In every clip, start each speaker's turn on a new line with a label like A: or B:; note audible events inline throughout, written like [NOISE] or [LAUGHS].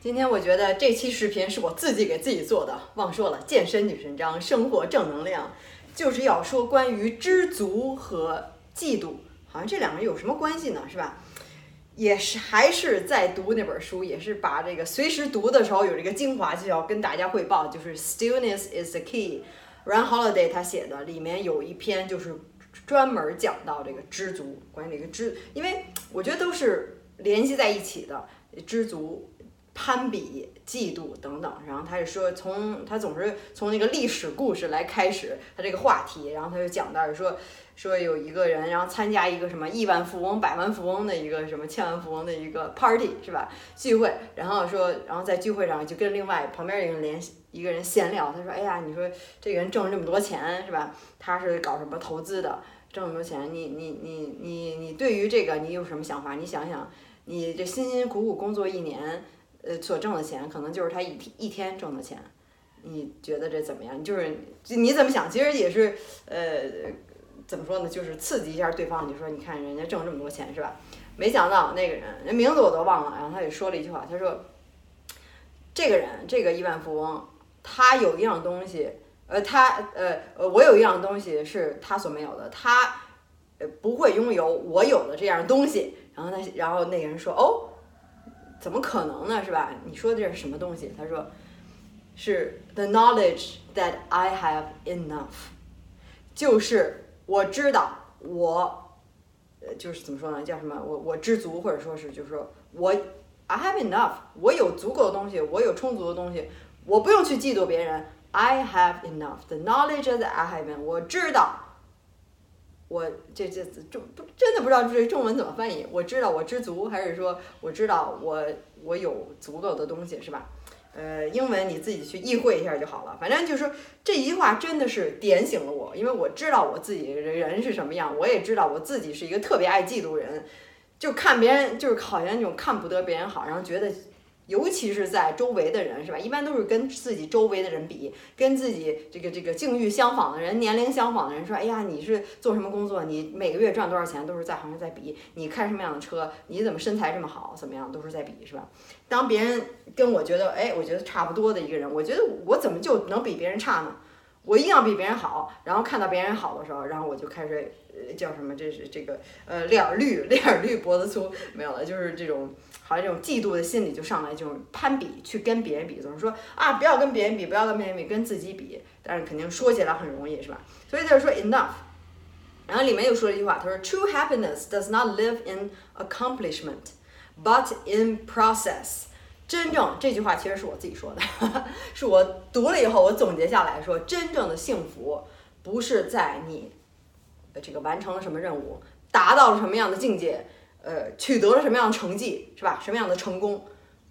A: 今天我觉得这期视频是我自己给自己做的，忘说了，健身女神章，生活正能量，就是要说关于知足和嫉妒，好像这两个有什么关系呢？是吧？也是还是在读那本书，也是把这个随时读的时候有这个精华，就要跟大家汇报，就是 stillness is the key。Run Holiday 他写的里面有一篇就是专门讲到这个知足，关于这个知，因为我觉得都是联系在一起的，知足。攀比、嫉妒等等，然后他就说，从他总是从那个历史故事来开始他这个话题，然后他就讲到说，说有一个人，然后参加一个什么亿万富翁、百万富翁的一个什么千万富翁的一个 party 是吧？聚会，然后说，然后在聚会上就跟另外旁边一个人联系，一个人闲聊，他说，哎呀，你说这个人挣了这么多钱是吧？他是搞什么投资的，挣那么多钱，你你你你你对于这个你有什么想法？你想想，你这辛辛苦苦工作一年。呃，所挣的钱可能就是他一天一天挣的钱，你觉得这怎么样？就是你怎么想？其实也是呃，怎么说呢？就是刺激一下对方。你说，你看人家挣这么多钱是吧？没想到那个人，人名字我都忘了。然后他也说了一句话，他说：“这个人，这个亿万富翁，他有一样东西，呃，他呃呃，我有一样东西是他所没有的，他呃不会拥有我有的这样东西。”然后他，然后那个人说：“哦。”怎么可能呢？是吧？你说的这是什么东西？他说，是 the knowledge that I have enough，就是我知道我，呃，就是怎么说呢？叫什么？我我知足，或者说是就是说我 I have enough，我有足够的东西，我有充足的东西，我不用去嫉妒别人。I have enough，the knowledge that I have enough，我知道。我这这中不真的不知道这中文怎么翻译。我知道我知足，还是说我知道我我有足够的东西，是吧？呃，英文你自己去意会一下就好了。反正就是这一句话真的是点醒了我，因为我知道我自己人是什么样，我也知道我自己是一个特别爱嫉妒人，就看别人就是好像那种看不得别人好，然后觉得。尤其是在周围的人是吧？一般都是跟自己周围的人比，跟自己这个这个境遇相仿的人、年龄相仿的人说：“哎呀，你是做什么工作？你每个月赚多少钱？”都是在好像在比。你开什么样的车？你怎么身材这么好？怎么样？都是在比是吧？当别人跟我觉得哎，我觉得差不多的一个人，我觉得我怎么就能比别人差呢？我一定要比别人好。然后看到别人好的时候，然后我就开始叫什么？这是这个呃脸绿，[LAUGHS] 脸绿脖子粗，没有了，就是这种。好像这种嫉妒的心理就上来，就是攀比，去跟别人比，总是说啊，不要跟别人比，不要跟别人比，跟自己比。但是肯定说起来很容易，是吧？所以就是说 enough。然后里面又说了一句话，他说：“True happiness does not live in accomplishment, but in process。”真正这句话其实是我自己说的，[LAUGHS] 是我读了以后我总结下来说，真正的幸福不是在你这个完成了什么任务，达到了什么样的境界。呃，取得了什么样的成绩，是吧？什么样的成功？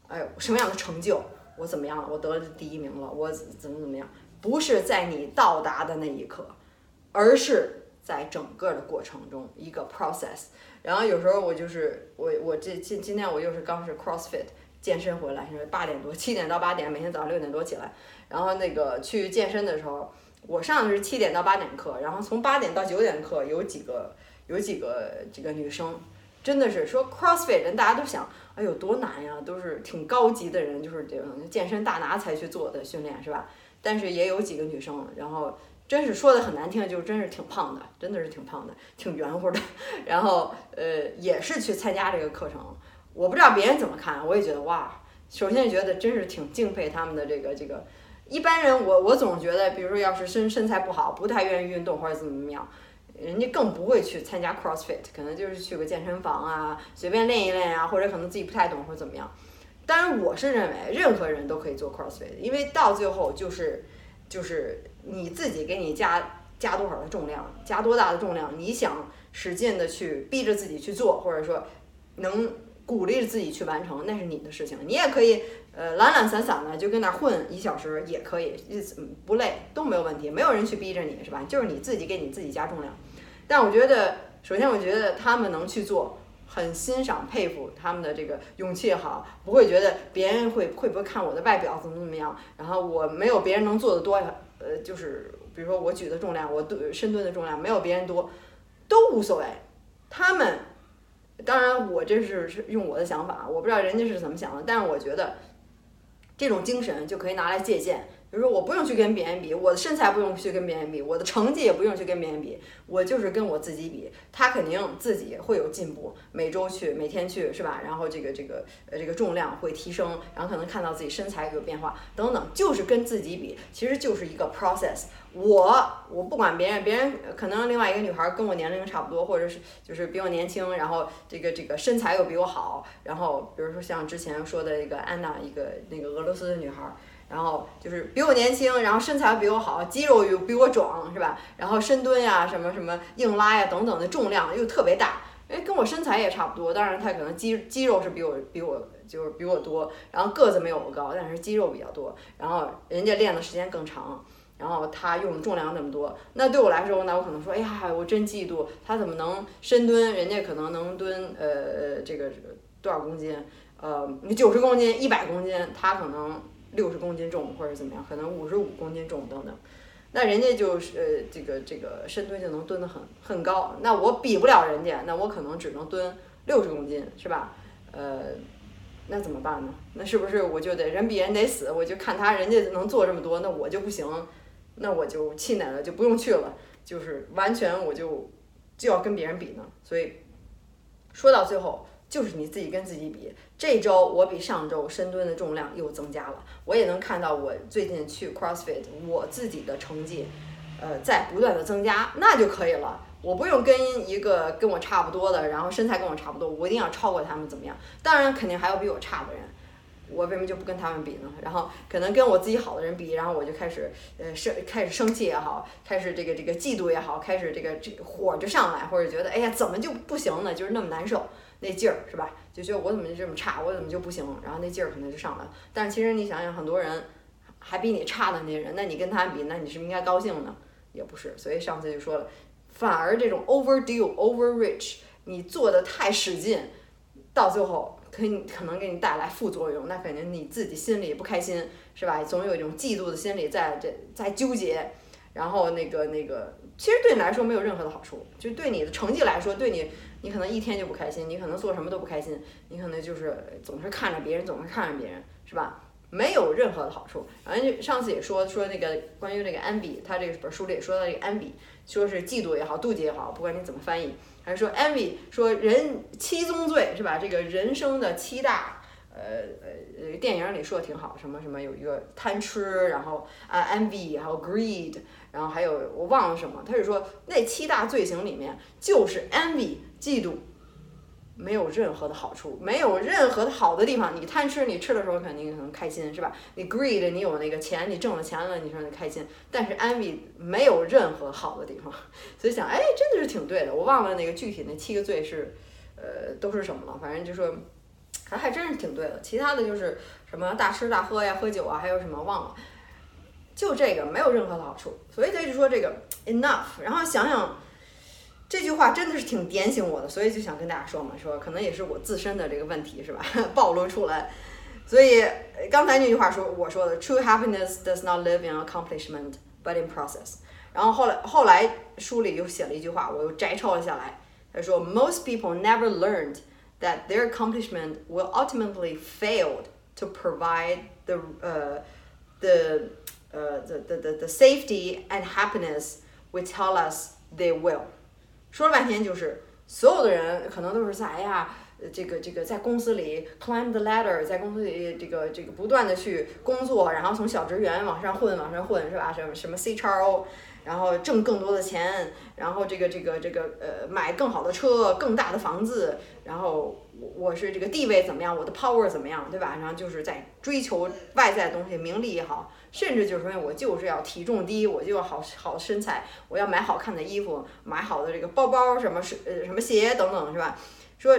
A: 哎，什么样的成就？我怎么样了？我得了第一名了？我怎么怎么样？不是在你到达的那一刻，而是在整个的过程中一个 process。然后有时候我就是我我这今今天我又是刚是 CrossFit 健身回来，是八点多，七点到八点，每天早上六点多起来，然后那个去健身的时候，我上的是七点到八点课，然后从八点到九点课有几个有几个这个女生。真的是说 CrossFit 人，大家都想，哎呦多难呀，都是挺高级的人，就是这种健身大拿才去做的训练，是吧？但是也有几个女生，然后真是说的很难听，就真是挺胖的，真的是挺胖的，挺圆乎的。[LAUGHS] 然后呃，也是去参加这个课程，我不知道别人怎么看，我也觉得哇，首先觉得真是挺敬佩他们的这个这个。一般人我我总觉得，比如说要是身身材不好，不太愿意运动或者怎么怎么样。人家更不会去参加 CrossFit，可能就是去个健身房啊，随便练一练啊，或者可能自己不太懂或者怎么样。当然，我是认为任何人都可以做 CrossFit，因为到最后就是就是你自己给你加加多少的重量，加多大的重量，你想使劲的去逼着自己去做，或者说能鼓励着自己去完成，那是你的事情。你也可以呃懒懒散散的就跟那混一小时也可以，日子不累都没有问题，没有人去逼着你是吧？就是你自己给你自己加重量。但我觉得，首先我觉得他们能去做，很欣赏、佩服他们的这个勇气也好，不会觉得别人会会不会看我的外表怎么怎么样，然后我没有别人能做的多呀，呃，就是比如说我举的重量，我蹲深蹲的重量没有别人多，都无所谓。他们，当然我这是是用我的想法，我不知道人家是怎么想的，但是我觉得这种精神就可以拿来借鉴。比如说，我不用去跟别人比，我的身材不用去跟别人比，我的成绩也不用去跟别人比，我就是跟我自己比。他肯定自己会有进步，每周去，每天去，是吧？然后这个这个呃这个重量会提升，然后可能看到自己身材有变化等等，就是跟自己比，其实就是一个 process。我我不管别人，别人可能另外一个女孩跟我年龄差不多，或者是就是比我年轻，然后这个这个身材又比我好，然后比如说像之前说的一个安娜，一个那个俄罗斯的女孩。然后就是比我年轻，然后身材比我好，肌肉又比我壮，是吧？然后深蹲呀，什么什么硬拉呀等等的重量又特别大，哎，跟我身材也差不多。当然她可能肌肌肉是比我比我就是比我多，然后个子没有我高，但是肌肉比较多。然后人家练的时间更长，然后他用的重量那么多，那对我来说，那我可能说，哎呀，我真嫉妒他怎么能深蹲，人家可能能蹲呃这个多少公斤？呃，九十公斤、一百公斤，他可能。六十公斤重或者怎么样，可能五十五公斤重等等，那人家就是呃这个这个深蹲就能蹲得很很高，那我比不了人家，那我可能只能蹲六十公斤，是吧？呃，那怎么办呢？那是不是我就得人比人得死？我就看他人家能做这么多，那我就不行，那我就气馁了，就不用去了，就是完全我就就要跟别人比呢。所以说到最后。就是你自己跟自己比，这周我比上周深蹲的重量又增加了，我也能看到我最近去 CrossFit 我自己的成绩，呃，在不断的增加，那就可以了。我不用跟一个跟我差不多的，然后身材跟我差不多，我一定要超过他们怎么样？当然肯定还有比我差的人，我为什么就不跟他们比呢？然后可能跟我自己好的人比，然后我就开始呃生开始生气也好，开始这个这个嫉妒也好，开始这个这火就上来，或者觉得哎呀怎么就不行呢？就是那么难受。那劲儿是吧？就觉得我怎么就这么差，我怎么就不行？然后那劲儿可能就上来了。但是其实你想想，很多人还比你差的那些人，那你跟他比，那你是不是应该高兴呢？也不是。所以上次就说了，反而这种 overdo overreach，你做的太使劲，到最后可以可能给你带来副作用，那肯定你自己心里不开心，是吧？总有一种嫉妒的心理在这在纠结，然后那个那个，其实对你来说没有任何的好处，就对你的成绩来说，对你。你可能一天就不开心，你可能做什么都不开心，你可能就是总是看着别人，总是看着别人，是吧？没有任何的好处。然后上次也说说那个关于那个安比他这本书里也说到这个安比说是嫉妒也好，妒忌也好，不管你怎么翻译，还是说 envy，说人七宗罪是吧？这个人生的七大，呃呃呃，电影里说的挺好，什么什么有一个贪吃，然后啊 envy，还有 greed。然后还有我忘了什么，他是说那七大罪行里面就是 envy 嫉妒，没有任何的好处，没有任何的好的地方。你贪吃，你吃的时候肯定很开心，是吧？你 greed，你有那个钱，你挣了钱了，你说你开心。但是 envy 没有任何好的地方，[LAUGHS] 所以想，哎，真的是挺对的。我忘了那个具体那七个罪是，呃，都是什么了。反正就说，还还真是挺对的。其他的就是什么大吃大喝呀，喝酒啊，还有什么忘了。就这个没有任何的好处，所以他就说这个 enough。然后想想这句话真的是挺点醒我的，所以就想跟大家说嘛，说可能也是我自身的这个问题是吧，暴露出来。所以刚才那句话说我说的 true [LAUGHS] happiness [LAUGHS] does not live in accomplishment but in process。然后后来后来书里又写了一句话，我又摘抄了下来。他说 most people never learned that their accomplishment will ultimately fail to provide the 呃 the 呃，the the the the safety and happiness we tell us they will， 说了半天就是所有的人可能都是在哎呀，这个这个在公司里 climb the ladder，在公司里这个这个不断的去工作，然后从小职员往上混往上混是吧？什么什么 C 叉 O，然后挣更多的钱，然后这个这个这个呃买更好的车，更大的房子，然后我我是这个地位怎么样，我的 power 怎么样，对吧？然后就是在追求外在的东西，名利也好。甚至就是说，我就是要体重低，我就要好好身材，我要买好看的衣服，买好的这个包包，什么是呃什么鞋等等，是吧？说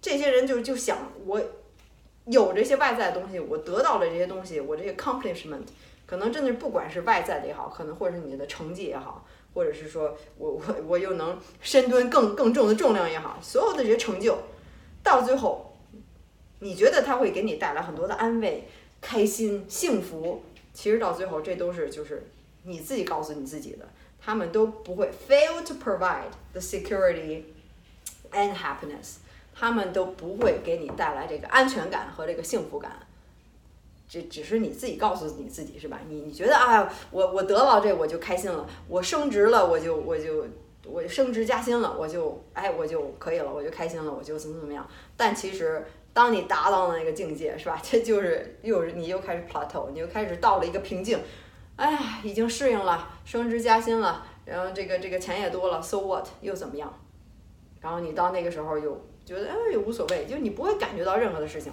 A: 这些人就就想我有这些外在的东西，我得到了这些东西，我这些 accomplishment，可能真的是不管是外在的也好，可能或者是你的成绩也好，或者是说我我我又能深蹲更更重的重量也好，所有的这些成就，到最后，你觉得它会给你带来很多的安慰、开心、幸福？其实到最后，这都是就是你自己告诉你自己的，他们都不会 fail to provide the security and happiness，他们都不会给你带来这个安全感和这个幸福感。这只是你自己告诉你自己是吧？你你觉得啊，我我得到这我就开心了，我升职了我就我就我升职加薪了我就哎我就可以了，我就开心了，我就怎么怎么样。但其实当你达到了那个境界是吧？[LAUGHS] 这就是又是你又开始 plateau，你又开始到了一个瓶颈。哎呀，已经适应了，升职加薪了，然后这个这个钱也多了，so what 又怎么样？然后你到那个时候又觉得哎也无所谓，就你不会感觉到任何的事情。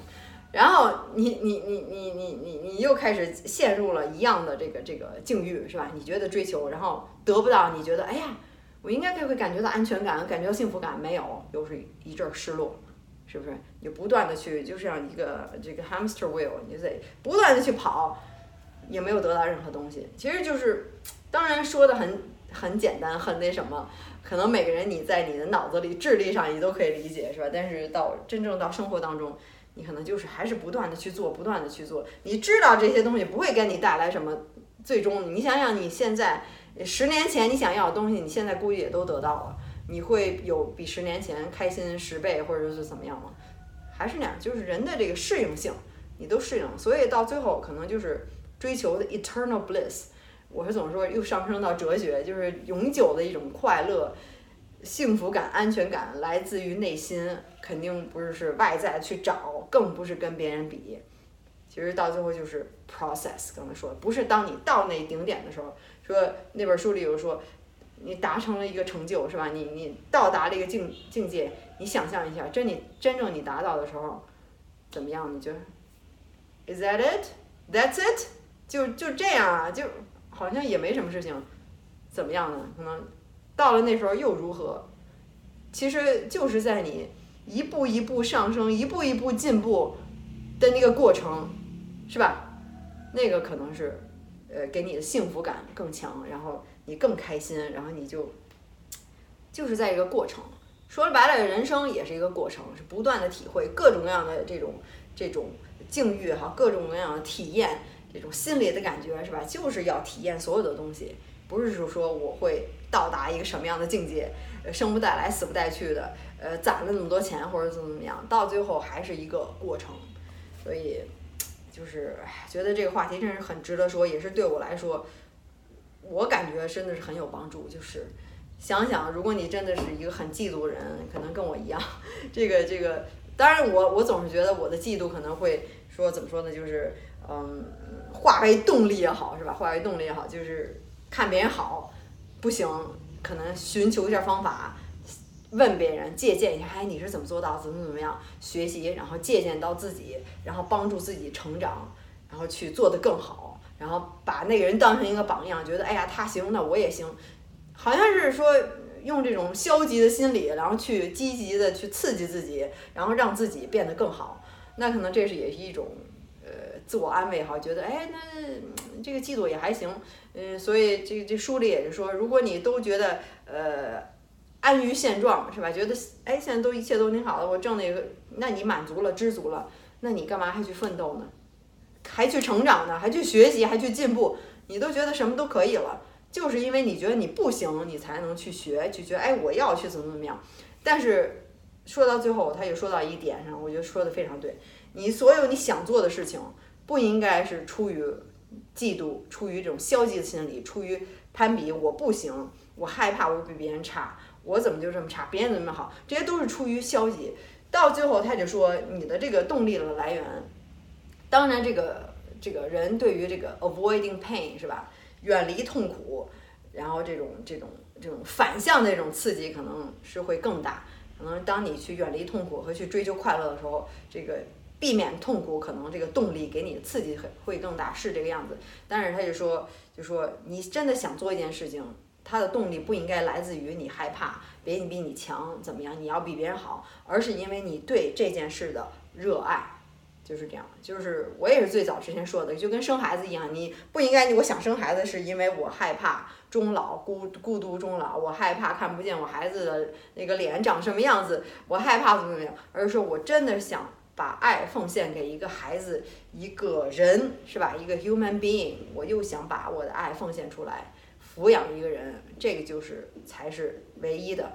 A: 然后你你你你你你你又开始陷入了一样的这个这个境遇是吧？你觉得追求，然后得不到，你觉得哎呀，我应该就会感觉到安全感，感觉到幸福感，没有，又是一阵失落，是不是？你不断的去，就像一个这个 hamster wheel，你得不断的去跑，也没有得到任何东西。其实就是，当然说的很很简单，很那什么，可能每个人你在你的脑子里、智力上你都可以理解，是吧？但是到真正到生活当中。你可能就是还是不断的去做，不断的去做。你知道这些东西不会给你带来什么最终。你想想你现在十年前你想要的东西，你现在估计也都得到了。你会有比十年前开心十倍，或者是怎么样吗？还是那样，就是人的这个适应性，你都适应。所以到最后可能就是追求的 eternal bliss。我是总说？又上升到哲学，就是永久的一种快乐。幸福感、安全感来自于内心，肯定不是是外在去找，更不是跟别人比。其实到最后就是 process。刚才说，不是当你到那顶点的时候，说那本书里有说，你达成了一个成就，是吧？你你到达了一个境境界，你想象一下，真你真正你达到的时候，怎么样？你就 is that it? That's it? 就就这样啊？就好像也没什么事情，怎么样呢？可能。到了那时候又如何？其实就是在你一步一步上升、一步一步进步的那个过程，是吧？那个可能是呃给你的幸福感更强，然后你更开心，然后你就就是在一个过程。说白了，人生也是一个过程，是不断的体会各种各样的这种这种境遇哈，各种各样的体验，这种心理的感觉是吧？就是要体验所有的东西，不是说说我会。到达一个什么样的境界，生不带来死不带去的，呃，攒了那么多钱或者怎么怎么样，到最后还是一个过程，所以就是觉得这个话题真是很值得说，也是对我来说，我感觉真的是很有帮助。就是想想，如果你真的是一个很嫉妒的人，可能跟我一样，这个这个，当然我我总是觉得我的嫉妒可能会说怎么说呢，就是嗯，化为动力也好，是吧？化为动力也好，就是看别人好。不行，可能寻求一下方法，问别人借鉴一下，哎，你是怎么做到？怎么怎么样？学习，然后借鉴到自己，然后帮助自己成长，然后去做得更好，然后把那个人当成一个榜样，觉得哎呀他行，那我也行。好像是说用这种消极的心理，然后去积极的去刺激自己，然后让自己变得更好。那可能这是也是一种呃自我安慰哈，觉得哎那这个嫉妒也还行。嗯，所以这这书里也是说，如果你都觉得呃安于现状是吧？觉得哎现在都一切都挺好的，我挣那个，那你满足了知足了，那你干嘛还去奋斗呢？还去成长呢？还去学习？还去进步？你都觉得什么都可以了，就是因为你觉得你不行，你才能去学，去觉得哎我要去怎么怎么样。但是说到最后，他又说到一点上，我觉得说的非常对，你所有你想做的事情，不应该是出于。嫉妒，出于这种消极的心理，出于攀比，我不行，我害怕我比别人差，我怎么就这么差，别人怎么好，这些都是出于消极。到最后，他就说你的这个动力的来源，当然这个这个人对于这个 avoiding pain 是吧，远离痛苦，然后这种这种这种反向的这种刺激可能是会更大。可能当你去远离痛苦和去追求快乐的时候，这个。避免痛苦，可能这个动力给你的刺激会会更大，是这个样子。但是他就说，就说你真的想做一件事情，他的动力不应该来自于你害怕别人比你强怎么样，你要比别人好，而是因为你对这件事的热爱，就是这样。就是我也是最早之前说的，就跟生孩子一样，你不应该，我想生孩子是因为我害怕终老孤孤独终老，我害怕看不见我孩子的那个脸长什么样子，我害怕怎么怎么样，而是说我真的想。把爱奉献给一个孩子，一个人是吧？一个 human being，我又想把我的爱奉献出来，抚养一个人，这个就是才是唯一的，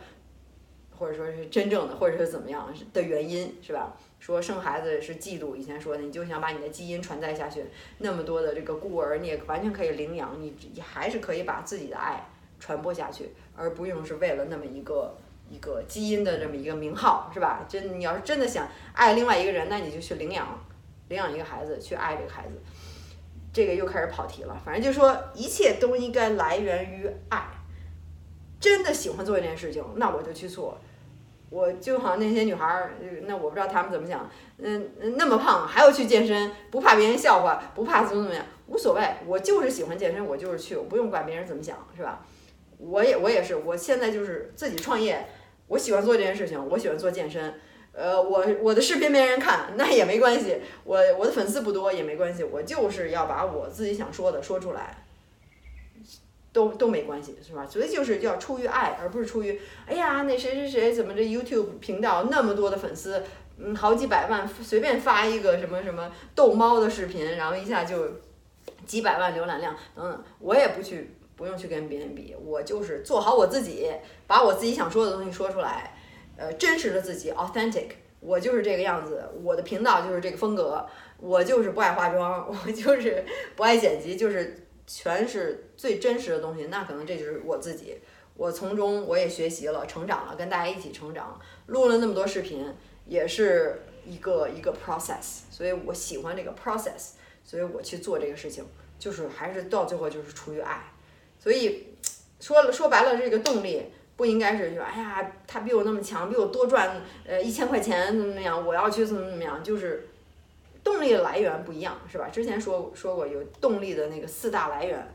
A: 或者说是真正的，或者是怎么样的原因，是吧？说生孩子是嫉妒，以前说的，你就想把你的基因传代下去，那么多的这个孤儿，你也完全可以领养，你你还是可以把自己的爱传播下去，而不用是为了那么一个一个基因的这么一个名号，是吧？真你要是真的想爱另外一个人，那你就去领养，领养一个孩子，去爱这个孩子。这个又开始跑题了，反正就说一切都应该来源于爱。真的喜欢做一件事情，那我就去做。我就好像那些女孩儿，那我不知道她们怎么想。嗯，那么胖还要去健身，不怕别人笑话，不怕怎么怎么样，无所谓。我就是喜欢健身，我就是去，我不用管别人怎么想，是吧？我也我也是，我现在就是自己创业，我喜欢做这件事情，我喜欢做健身。呃，我我的视频没人看，那也没关系，我我的粉丝不多也没关系，我就是要把我自己想说的说出来。都都没关系，是吧？所以就是要出于爱，而不是出于哎呀，那谁谁谁怎么这 YouTube 频道那么多的粉丝，嗯，好几百万，随便发一个什么什么逗猫的视频，然后一下就几百万浏览量等等。我也不去，不用去跟别人比，我就是做好我自己，把我自己想说的东西说出来，呃，真实的自己，authentic，我就是这个样子，我的频道就是这个风格，我就是不爱化妆，[LAUGHS] 我就是不爱剪辑，就是。全是最真实的东西，那可能这就是我自己。我从中我也学习了，成长了，跟大家一起成长。录了那么多视频，也是一个一个 process，所以我喜欢这个 process，所以我去做这个事情，就是还是到最后就是出于爱。所以说了说白了，这个动力不应该是说，哎呀，他比我那么强，比我多赚呃一千块钱怎么怎么样，我要去怎么怎么样，就是。动力的来源不一样，是吧？之前说说过有动力的那个四大来源，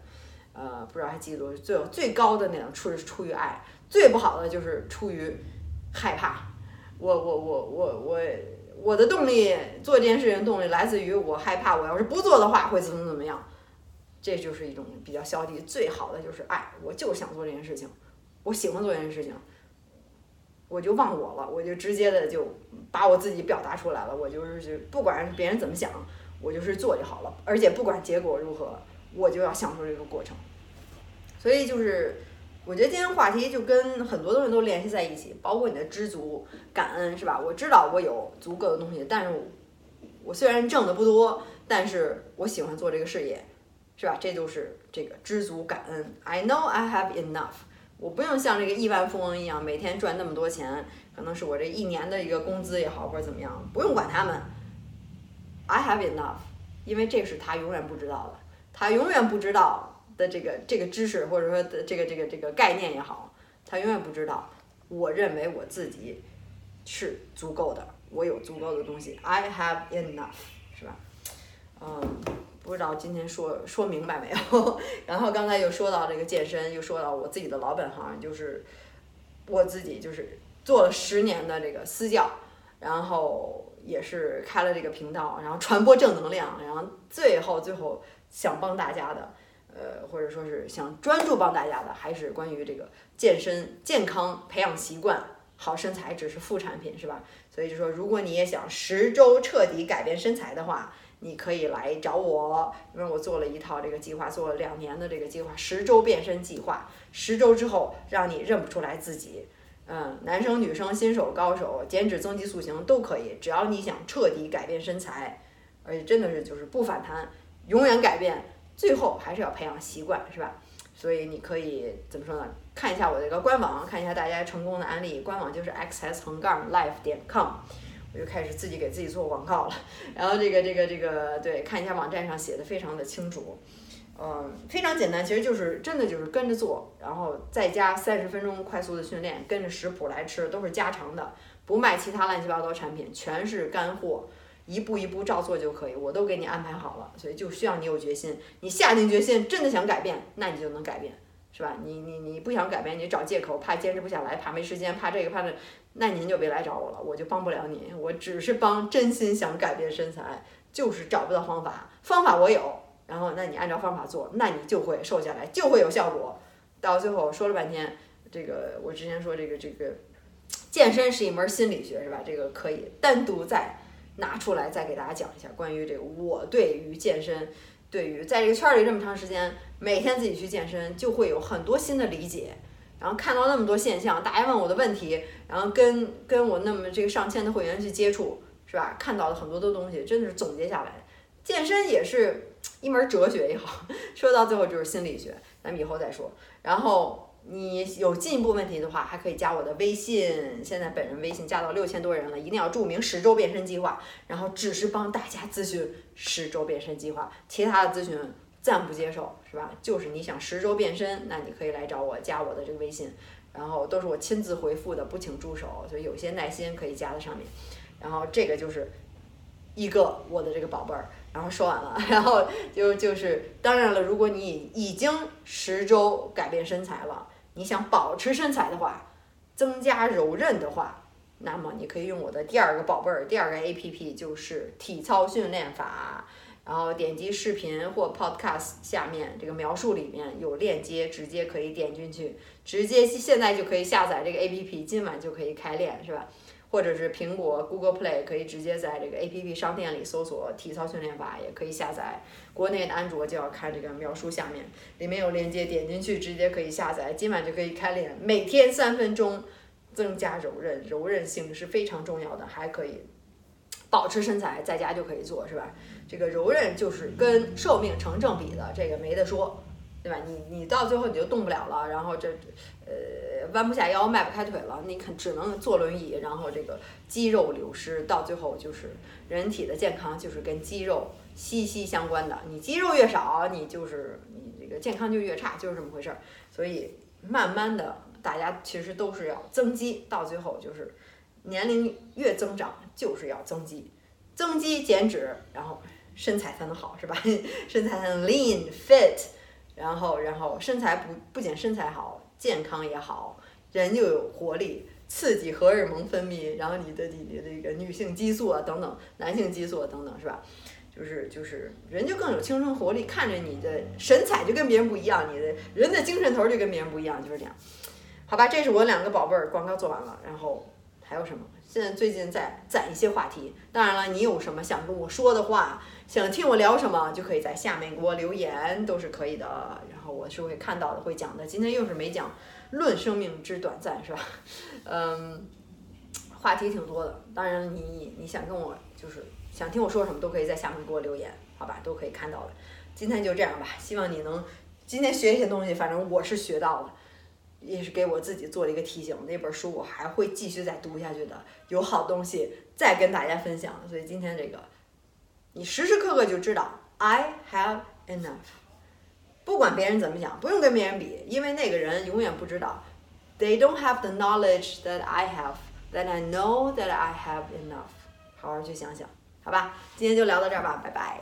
A: 呃，不知道还记得最最高的那种出是出于爱，最不好的就是出于害怕。我我我我我我的动力做这件事情动力来自于我害怕，我要是不做的话会怎么怎么样，这就是一种比较消极。最好的就是爱，我就想做这件事情，我喜欢做这件事情。我就忘我了，我就直接的就把我自己表达出来了。我就是不管别人怎么想，我就是做就好了。而且不管结果如何，我就要享受这个过程。所以就是，我觉得今天话题就跟很多东西都联系在一起，包括你的知足、感恩，是吧？我知道我有足够的东西，但是我虽然挣的不多，但是我喜欢做这个事业，是吧？这就是这个知足感恩。I know I have enough. 我不用像这个亿万富翁一样每天赚那么多钱，可能是我这一年的一个工资也好或者怎么样，不用管他们。I have enough，因为这是他永远不知道的，他永远不知道的这个这个知识或者说的这个这个这个概念也好，他永远不知道。我认为我自己是足够的，我有足够的东西。I have enough，是吧？嗯。不知道今天说说明白没有？[LAUGHS] 然后刚才又说到这个健身，又说到我自己的老本行，就是我自己就是做了十年的这个私教，然后也是开了这个频道，然后传播正能量，然后最后最后想帮大家的，呃，或者说是想专注帮大家的，还是关于这个健身、健康、培养习惯、好身材只是副产品，是吧？所以就说，如果你也想十周彻底改变身材的话。你可以来找我，因为我做了一套这个计划，做了两年的这个计划，十周变身计划，十周之后让你认不出来自己。嗯，男生女生新手高手，减脂增肌塑形都可以，只要你想彻底改变身材，而且真的是就是不反弹，永远改变，最后还是要培养习惯，是吧？所以你可以怎么说呢？看一下我这个官网，看一下大家成功的案例，官网就是 xs 横杠 life 点 com。我就开始自己给自己做广告了，然后这个这个这个对，看一下网站上写的非常的清楚，嗯，非常简单，其实就是真的就是跟着做，然后再加三十分钟快速的训练，跟着食谱来吃，都是家常的，不卖其他乱七八糟产品，全是干货，一步一步照做就可以，我都给你安排好了，所以就需要你有决心，你下定决心真的想改变，那你就能改变。是吧？你你你不想改变，你找借口，怕坚持不下来，怕没时间，怕这个怕那，那您就别来找我了，我就帮不了你。我只是帮真心想改变身材，就是找不到方法。方法我有，然后那你按照方法做，那你就会瘦下来，就会有效果。到最后说了半天，这个我之前说这个这个健身是一门心理学，是吧？这个可以单独再拿出来再给大家讲一下关于这个我对于健身。对于在这个圈里这么长时间，每天自己去健身，就会有很多新的理解，然后看到那么多现象，大家问我的问题，然后跟跟我那么这个上千的会员去接触，是吧？看到的很多的东西，真的是总结下来。健身也是一门哲学也好，[LAUGHS] 说到最后就是心理学，咱们以后再说。然后你有进一步问题的话，还可以加我的微信，现在本人微信加到六千多人了，一定要注明十周变身计划，然后只是帮大家咨询十周变身计划，其他的咨询暂不接受，是吧？就是你想十周变身，那你可以来找我，加我的这个微信，然后都是我亲自回复的，不请助手，所以有些耐心可以加在上面。然后这个就是一个我的这个宝贝儿。然后说完了，[LAUGHS] 然后就就是当然了，如果你已经十周改变身材了，你想保持身材的话，增加柔韧的话，那么你可以用我的第二个宝贝儿，第二个 A P P 就是体操训练法。然后点击视频或 Podcast 下面这个描述里面有链接，直接可以点进去，直接现在就可以下载这个 A P P，今晚就可以开练，是吧？或者是苹果 Google Play 可以直接在这个 APP 商店里搜索体操训练法，也可以下载。国内的安卓就要看这个描述下面，里面有链接，点进去直接可以下载。今晚就可以开练，每天三分钟，增加柔韧，柔韧性是非常重要的，还可以保持身材，在家就可以做，是吧？这个柔韧就是跟寿命成正比的，这个没得说。对吧？你你到最后你就动不了了，然后这，呃，弯不下腰，迈不开腿了，你肯只能坐轮椅，然后这个肌肉流失，到最后就是人体的健康就是跟肌肉息息相关的。你肌肉越少，你就是你这个健康就越差，就是这么回事儿。所以慢慢的，大家其实都是要增肌，到最后就是年龄越增长，就是要增肌，增肌减脂，然后身材才能好，是吧？[LAUGHS] 身材才能 lean fit。然后，然后身材不不仅身材好，健康也好，人就有活力，刺激荷尔蒙分泌，然后你的你的这个女性激素啊等等，男性激素啊等等，是吧？就是就是人就更有青春活力，看着你的神采就跟别人不一样，你的人的精神头就跟别人不一样，就是这样。好吧，这是我两个宝贝儿广告做完了，然后还有什么？现在最近在攒一些话题，当然了，你有什么想跟我说的话？想听我聊什么，就可以在下面给我留言，都是可以的。然后我是会看到的，会讲的。今天又是没讲《论生命之短暂》，是吧？[LAUGHS] 嗯，话题挺多的。当然，你你想跟我就是想听我说什么，都可以在下面给我留言，好吧？都可以看到的。今天就这样吧，希望你能今天学一些东西，反正我是学到了，也是给我自己做了一个提醒。那本书我还会继续再读下去的，有好东西再跟大家分享。所以今天这个。你时时刻刻就知道 I have enough，不管别人怎么讲，不用跟别人比，因为那个人永远不知道。They don't have the knowledge that I have, that I know that I have enough。好好去想想，好吧？今天就聊到这儿吧，拜拜。